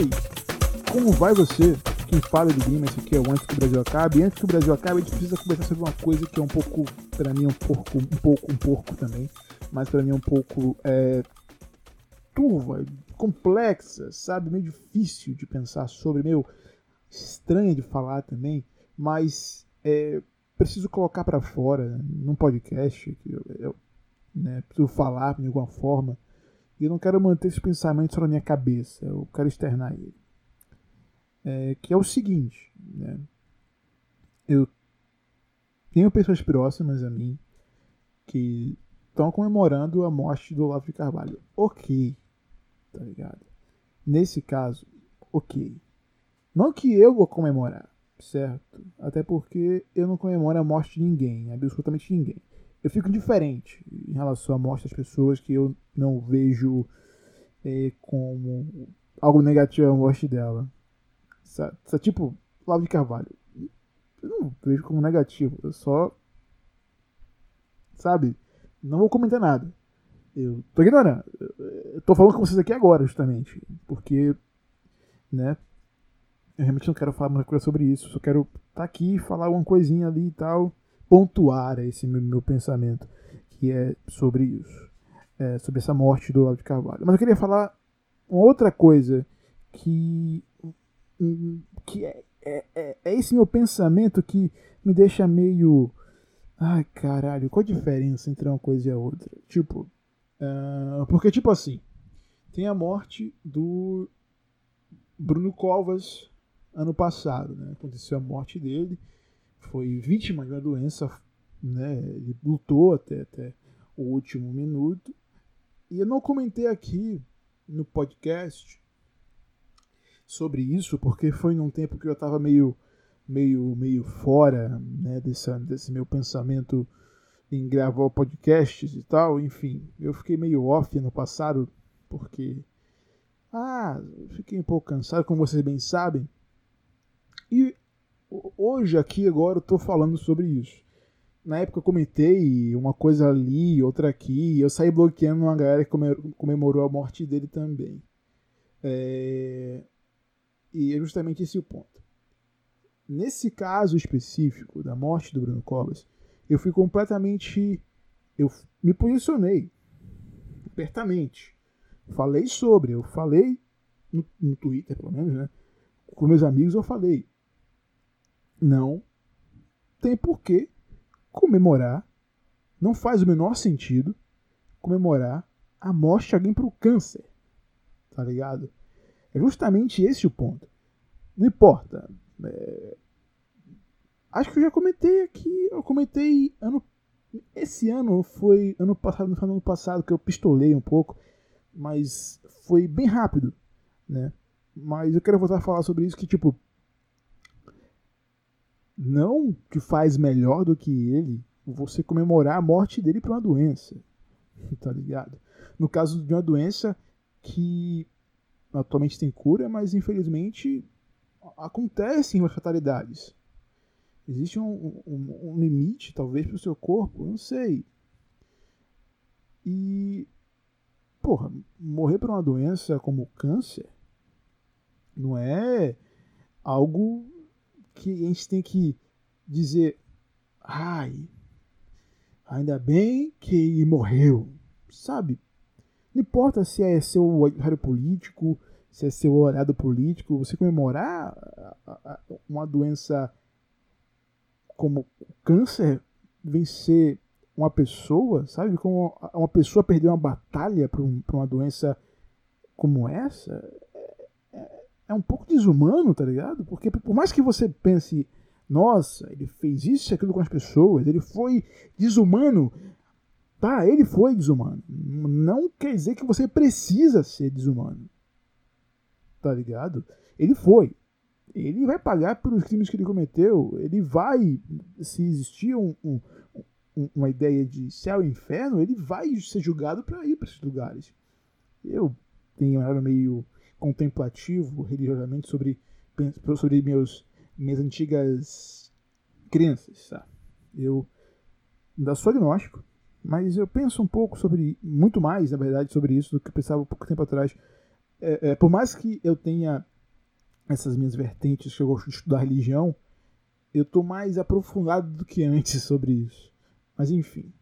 Oi, como vai você? Quem fala de Grima, esse aqui é o Antes que o Brasil Acabe. E antes que o Brasil acabe, a gente precisa conversar sobre uma coisa que é um pouco, pra mim, um pouco, um pouco, um pouco também, mas pra mim é um pouco é, turva, complexa, sabe? Meio difícil de pensar sobre, meio estranha de falar também, mas é, preciso colocar para fora num podcast que eu, eu né, preciso falar de alguma forma. E eu não quero manter esse pensamento só na minha cabeça, eu quero externar ele. É, que é o seguinte, né? Eu tenho pessoas próximas a mim que estão comemorando a morte do Olavo de Carvalho. Ok, tá ligado? Nesse caso, ok. Não que eu vou comemorar, certo? Até porque eu não comemoro a morte de ninguém, absolutamente ninguém. Eu fico indiferente em relação à morte das pessoas que eu não vejo é, como algo negativo a morte dela. Sabe? Tipo, Flávio de Carvalho. Eu não vejo como negativo. Eu só. Sabe? Não vou comentar nada. Eu tô ignorando. Eu tô falando com vocês aqui agora, justamente. Porque. Né? Eu realmente não quero falar muita coisa sobre isso. Só quero estar tá aqui, falar uma coisinha ali e tal. Pontuar esse meu, meu pensamento. Que é sobre isso. É, sobre essa morte do Olavo de Carvalho. Mas eu queria falar uma outra coisa que que é, é, é, é, esse meu pensamento que me deixa meio. Ai, caralho, qual a diferença entre uma coisa e a outra? Tipo, uh, porque, tipo assim, tem a morte do Bruno Covas ano passado, né? Aconteceu a morte dele, foi vítima de uma doença, né? Ele lutou até, até o último minuto. E eu não comentei aqui no podcast sobre isso, porque foi num tempo que eu estava meio, meio, meio fora né, desse, desse meu pensamento em gravar podcasts e tal. Enfim, eu fiquei meio off no passado, porque. Ah, fiquei um pouco cansado, como vocês bem sabem. E hoje, aqui, agora, eu estou falando sobre isso. Na época eu comentei uma coisa ali, outra aqui, e eu saí bloqueando uma galera que comemorou a morte dele também. É... E é justamente esse o ponto. Nesse caso específico da morte do Bruno Covas, eu fui completamente. Eu me posicionei abertamente. Falei sobre, eu falei no, no Twitter, pelo menos, né? Com meus amigos eu falei. Não tem por que comemorar, não faz o menor sentido comemorar a morte de alguém pro câncer. Tá ligado? É justamente esse o ponto. Não importa. É... Acho que eu já comentei aqui. Eu comentei ano. Esse ano foi ano passado, no ano passado, que eu pistolei um pouco. Mas foi bem rápido. Né? Mas eu quero voltar a falar sobre isso que, tipo. Não que faz melhor do que ele você comemorar a morte dele por uma doença. Tá ligado? No caso de uma doença que atualmente tem cura, mas infelizmente acontecem as fatalidades. Existe um, um, um limite, talvez, para o seu corpo, não sei. E, porra, morrer por uma doença como câncer não é algo que a gente tem que dizer, ai, ainda bem que morreu, sabe? Não importa se é seu horário político, se é seu horário político, você comemorar uma doença como câncer, vencer uma pessoa, sabe? Como uma pessoa perder uma batalha para um, uma doença como essa, é, um pouco desumano, tá ligado? Porque por mais que você pense, nossa, ele fez isso e aquilo com as pessoas, ele foi desumano, Tá, ele foi desumano. Não quer dizer que você precisa ser desumano. Tá ligado? Ele foi. Ele vai pagar pelos crimes que ele cometeu. Ele vai. Se existir um, um, uma ideia de céu e inferno, ele vai ser julgado para ir para esses lugares. Eu tenho um meio contemplativo religiosamente sobre, sobre meus, minhas antigas crenças. Tá? Eu ainda sou agnóstico mas eu penso um pouco sobre, muito mais, na verdade, sobre isso do que eu pensava pouco tempo atrás. é, é, por mais que eu tenha essas minhas vertentes que eu gosto de estudar religião, eu tô mais aprofundado do que antes sobre isso. Mas enfim,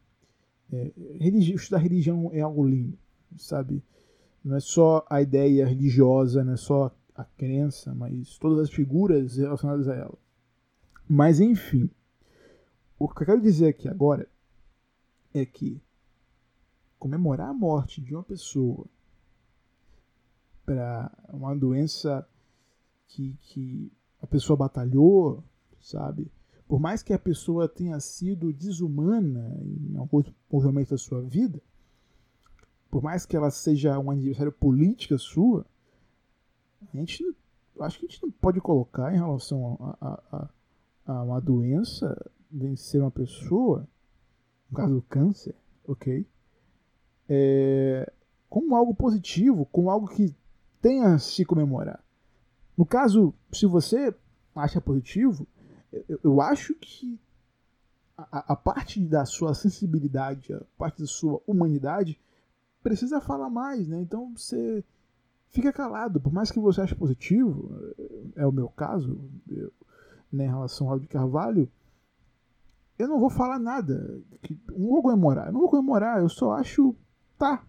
é, religi estudar religião é algo lindo, sabe? Não é só a ideia religiosa, não é só a crença, mas todas as figuras relacionadas a ela. Mas enfim, o que eu quero dizer aqui agora é que comemorar a morte de uma pessoa para uma doença que, que a pessoa batalhou, sabe? Por mais que a pessoa tenha sido desumana em algum momento da sua vida, por mais que ela seja um adversário política sua, a gente acho que a gente não pode colocar em relação a, a, a, uma doença vencer uma pessoa, no caso do câncer, ok? É, como algo positivo, como algo que tenha a se comemorar. No caso, se você acha positivo, eu, eu acho que a, a, parte da sua sensibilidade, a parte da sua humanidade, precisa falar mais, né? Então você fica calado, por mais que você ache positivo, é o meu caso, eu, né, em relação ao de Carvalho, eu não vou falar nada, não vou comemorar, não vou comemorar, eu só acho, tá,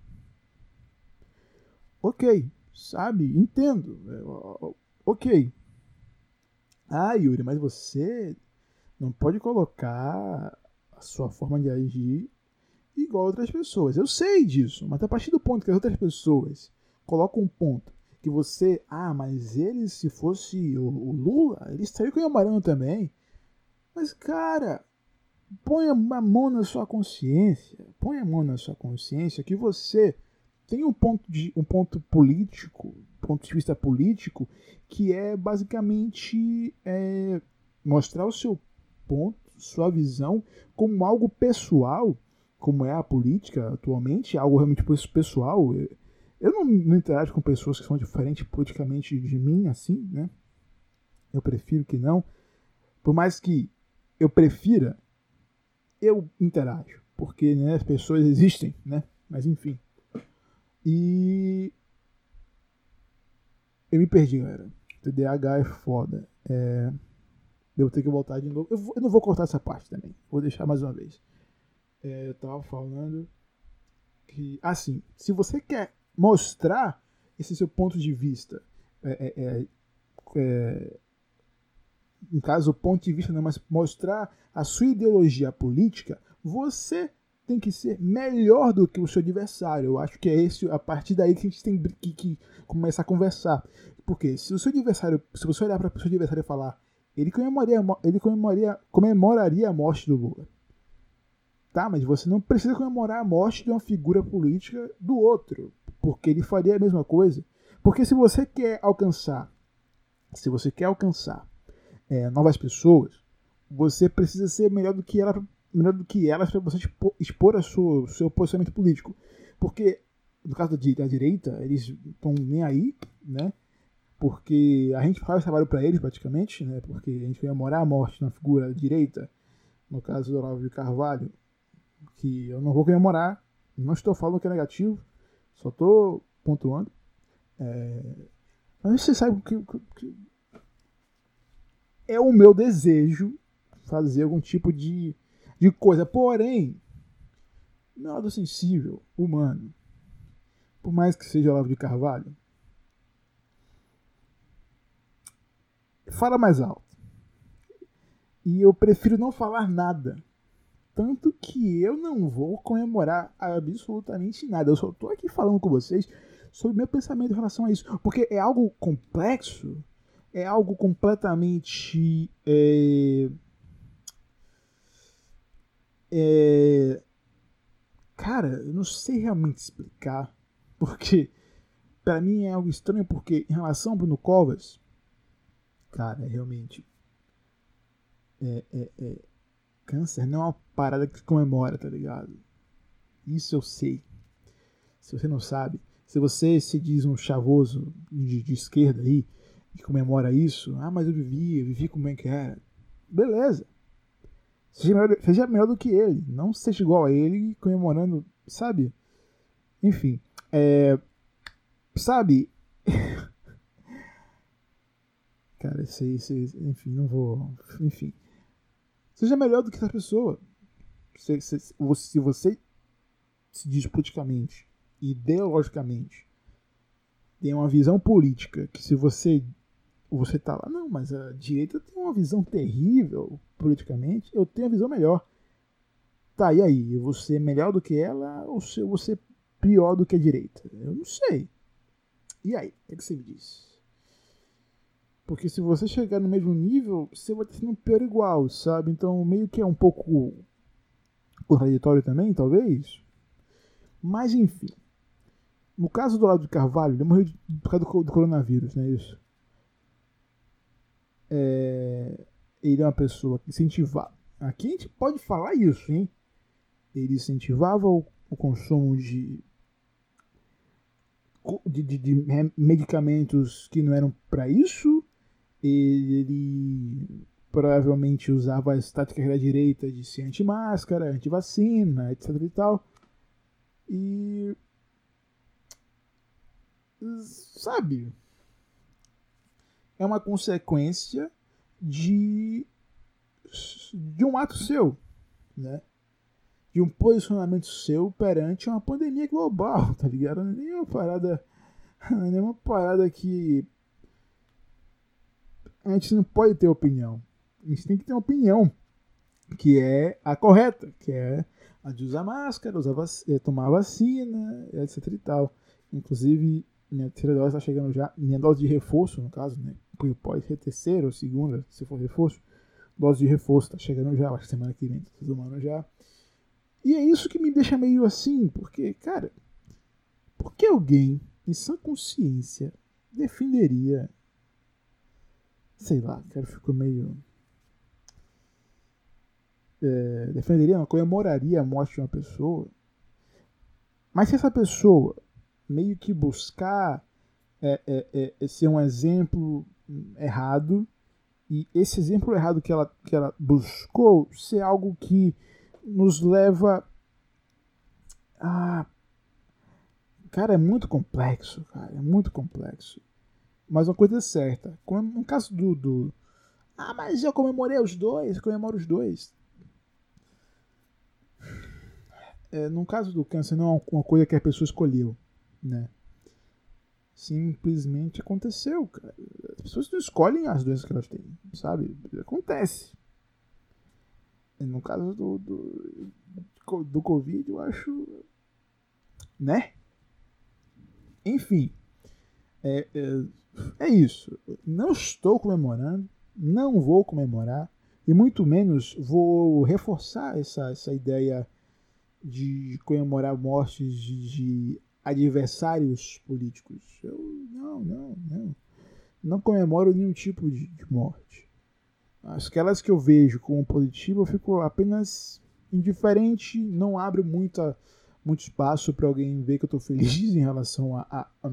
ok, sabe, entendo, é, ok. Ah, Yuri, mas você não pode colocar a sua forma de agir igual a outras pessoas. Eu sei disso, mas a partir do ponto que as outras pessoas colocam um ponto que você, ah, mas ele, se fosse o, o Lula, ele estaria comemorando também. Mas, cara, põe a mão na sua consciência, põe a mão na sua consciência que você tem um ponto, de, um ponto político, ponto de vista político, que é basicamente é, mostrar o seu ponto, sua visão, como algo pessoal, como é a política atualmente, algo realmente pessoal. Eu não, não interajo com pessoas que são diferentes politicamente de mim, assim, né? Eu prefiro que não. Por mais que eu prefira, eu interajo. Porque né, as pessoas existem, né? Mas enfim. E. Eu me perdi, galera. TDAH é foda. É... Devo ter que voltar de novo. Eu, vou, eu, não vou cortar essa parte também. Vou deixar mais uma vez. É, eu tava falando que. Assim, se você quer mostrar esse seu ponto de vista, é, é, é, é no caso, o ponto de vista não, mas mostrar a sua ideologia política, você tem que ser melhor do que o seu adversário. Eu acho que é esse a partir daí que a gente tem que, que começar a conversar. Porque se o seu adversário, se você olhar para o seu adversário e falar, ele comemoraria, ele comemoraria, comemoraria a morte do Lula. Tá, mas você não precisa comemorar a morte de uma figura política do outro, porque ele faria a mesma coisa. Porque se você quer alcançar, se você quer alcançar é, novas pessoas, você precisa ser melhor do que ela melhor do que elas para você expor a sua, o seu posicionamento político. Porque, no caso da, direita, eles estão nem aí, né? Porque a gente faz trabalho para eles, praticamente, né? Porque a gente morar a morte na figura direita, no caso do Olavo de Carvalho, que eu não vou comemorar, não estou falando que é negativo, só estou pontuando. É... Mas você sabe que, que é o meu desejo fazer algum tipo de de coisa. Porém, meu lado sensível, humano, por mais que seja Olavo de Carvalho, fala mais alto. E eu prefiro não falar nada. Tanto que eu não vou comemorar absolutamente nada. Eu só estou aqui falando com vocês sobre meu pensamento em relação a isso. Porque é algo complexo, é algo completamente. É é... Cara, eu não sei realmente explicar, porque para mim é algo estranho, porque em relação ao Bruno Covas, cara, realmente. É, é, é, câncer não é uma parada que comemora, tá ligado? Isso eu sei. Se você não sabe, se você se diz um chavoso de, de esquerda aí e comemora isso, ah, mas eu vivi, eu vivi como é que era. Beleza. Seja melhor, seja melhor do que ele. Não seja igual a ele comemorando, sabe? Enfim. É, sabe? Cara, esse, esse, enfim, não vou. Enfim. Seja melhor do que essa pessoa. Se, se, se você se diz politicamente, ideologicamente, tem uma visão política que se você você tá lá, não, mas a direita tem uma visão terrível politicamente, eu tenho a visão melhor. Tá, e aí? Vou ser melhor do que ela ou vou ser pior do que a direita? Eu não sei. E aí? O que, é que você me diz? Porque se você chegar no mesmo nível, você vai ter um pior igual, sabe? Então meio que é um pouco contraditório também, talvez. Mas enfim. No caso do lado de Carvalho, ele morreu por causa do, do coronavírus, não é isso? É, ele é uma pessoa que incentivava. Aqui a gente pode falar isso, hein? Ele incentivava o, o consumo de de, de, de, medicamentos que não eram para isso ele provavelmente usava as táticas da direita de ser anti-máscara, anti-vacina, etc e tal. E. Sabe? É uma consequência de. de um ato seu, né? De um posicionamento seu perante uma pandemia global, tá ligado? É nem uma parada. É uma parada que a gente não pode ter opinião. A gente tem que ter uma opinião que é a correta, que é a de usar máscara, usar vac eh, tomar vacina, etc e tal. Inclusive, minha terceira dose está chegando já, minha dose de reforço, no caso, né? Pode ser terceira ou segunda, se for reforço. Dose de reforço está chegando já, acho que semana que vem, tá tomando já. E é isso que me deixa meio assim, porque, cara, por que alguém em sã consciência defenderia sei lá, cara, ficou meio. É, defenderia, não, comemoraria a morte de uma pessoa. Mas se essa pessoa meio que buscar é, é, ser um exemplo errado, e esse exemplo errado que ela, que ela buscou ser algo que nos leva a. Cara, é muito complexo, cara, é muito complexo. Mas uma coisa é certa. No caso do, do. Ah, mas eu comemorei os dois, eu comemoro os dois. É, no caso do câncer, não é uma coisa que a pessoa escolheu, né? Simplesmente aconteceu, cara. As pessoas não escolhem as doenças que elas têm, sabe? Acontece. E no caso do, do, do Covid, eu acho. Né? Enfim. É, é, é isso. Não estou comemorando, não vou comemorar, e muito menos vou reforçar essa, essa ideia de comemorar mortes de, de adversários políticos. Eu não, não, não. Não comemoro nenhum tipo de, de morte. Aquelas que eu vejo como positiva, eu fico apenas indiferente, não abro muita, muito espaço para alguém ver que eu estou feliz em relação a, a, a.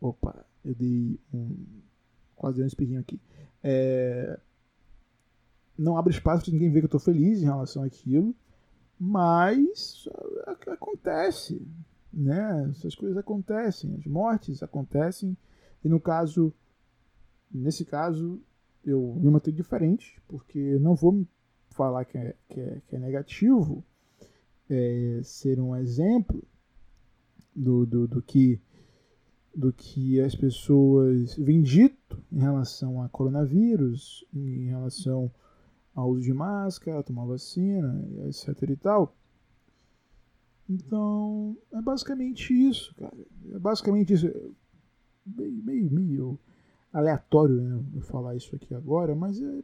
Opa, eu dei um. Quase um espirrinho aqui. É, não abre espaço para ninguém ver que eu estou feliz em relação àquilo, mas acontece, né? Essas coisas acontecem, as mortes acontecem, e no caso, nesse caso, eu me mantenho diferente, porque não vou falar que é, que é, que é negativo é, ser um exemplo do, do, do que do que as pessoas vêm dito em relação a coronavírus, em relação ao uso de máscara, tomar vacina, etc e tal. Então, é basicamente isso, cara. É basicamente isso. Meio, meio, meio aleatório né, eu falar isso aqui agora, mas é,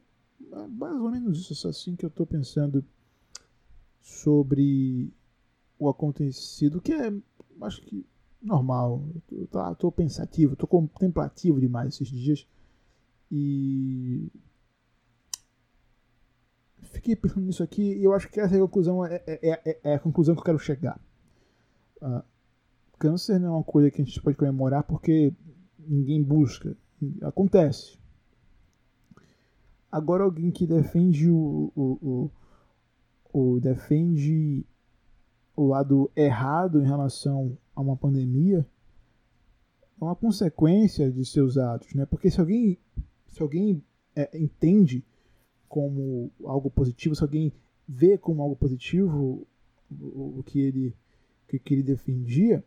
é mais ou menos isso assim que eu estou pensando sobre o acontecido, que é, acho que normal. Eu tô, tô pensativo, tô contemplativo demais esses dias. E. Fiquei pensando nisso aqui e eu acho que essa é a conclusão, é, é, é, é a conclusão que eu quero chegar. Uh, câncer não é uma coisa que a gente pode comemorar porque ninguém busca. Acontece. Agora alguém que defende o, o, o, o defende o lado errado em relação a uma pandemia é uma consequência de seus atos, né? Porque se alguém se alguém é, entende como algo positivo, se alguém vê como algo positivo o, o que ele que, ele defendia,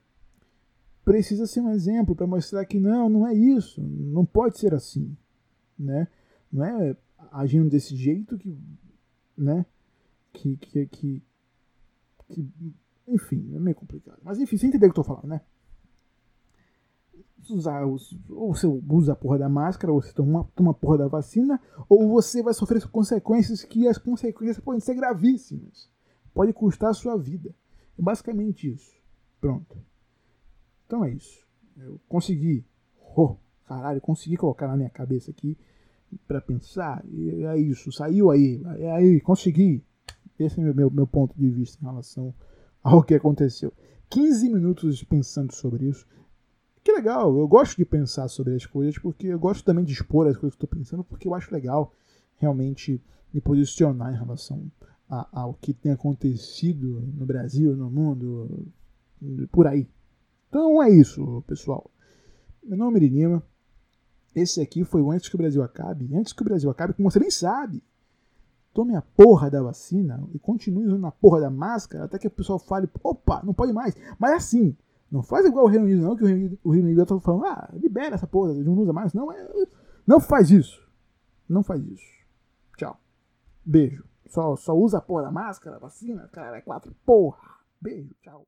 precisa ser um exemplo para mostrar que não, não é isso, não pode ser assim, né? Não é agindo desse jeito que, né? Que, que, que enfim, é meio complicado. Mas enfim, você entendeu o que eu tô falando, né? Usar ou você usa a porra da máscara, ou você toma, toma a porra da vacina, ou você vai sofrer consequências que as consequências podem ser gravíssimas. Pode custar a sua vida. É basicamente isso. Pronto. Então é isso. Eu consegui. Oh, caralho, consegui colocar na minha cabeça aqui para pensar. E é isso. Saiu aí. É aí, consegui. Esse é meu, meu, meu ponto de vista em relação ao que aconteceu. 15 minutos pensando sobre isso. Que legal, eu gosto de pensar sobre as coisas, porque eu gosto também de expor as coisas que estou pensando, porque eu acho legal realmente me posicionar em relação ao que tem acontecido no Brasil, no mundo, por aí. Então é isso, pessoal. Meu nome é Irinima. Esse aqui foi o Antes que o Brasil Acabe. Antes que o Brasil acabe, como você bem sabe, tome a porra da vacina e continue usando a porra da máscara até que o pessoal fale, opa, não pode mais. Mas assim, não faz igual o Reino Unido, não, que o Reino Unido, o Reino Unido tá falando, ah, libera essa porra, não usa mais. Não, é, não faz isso. Não faz isso. Tchau. Beijo. Só, só usa a porra da máscara, vacina, cara, é quatro. Porra. Beijo, tchau.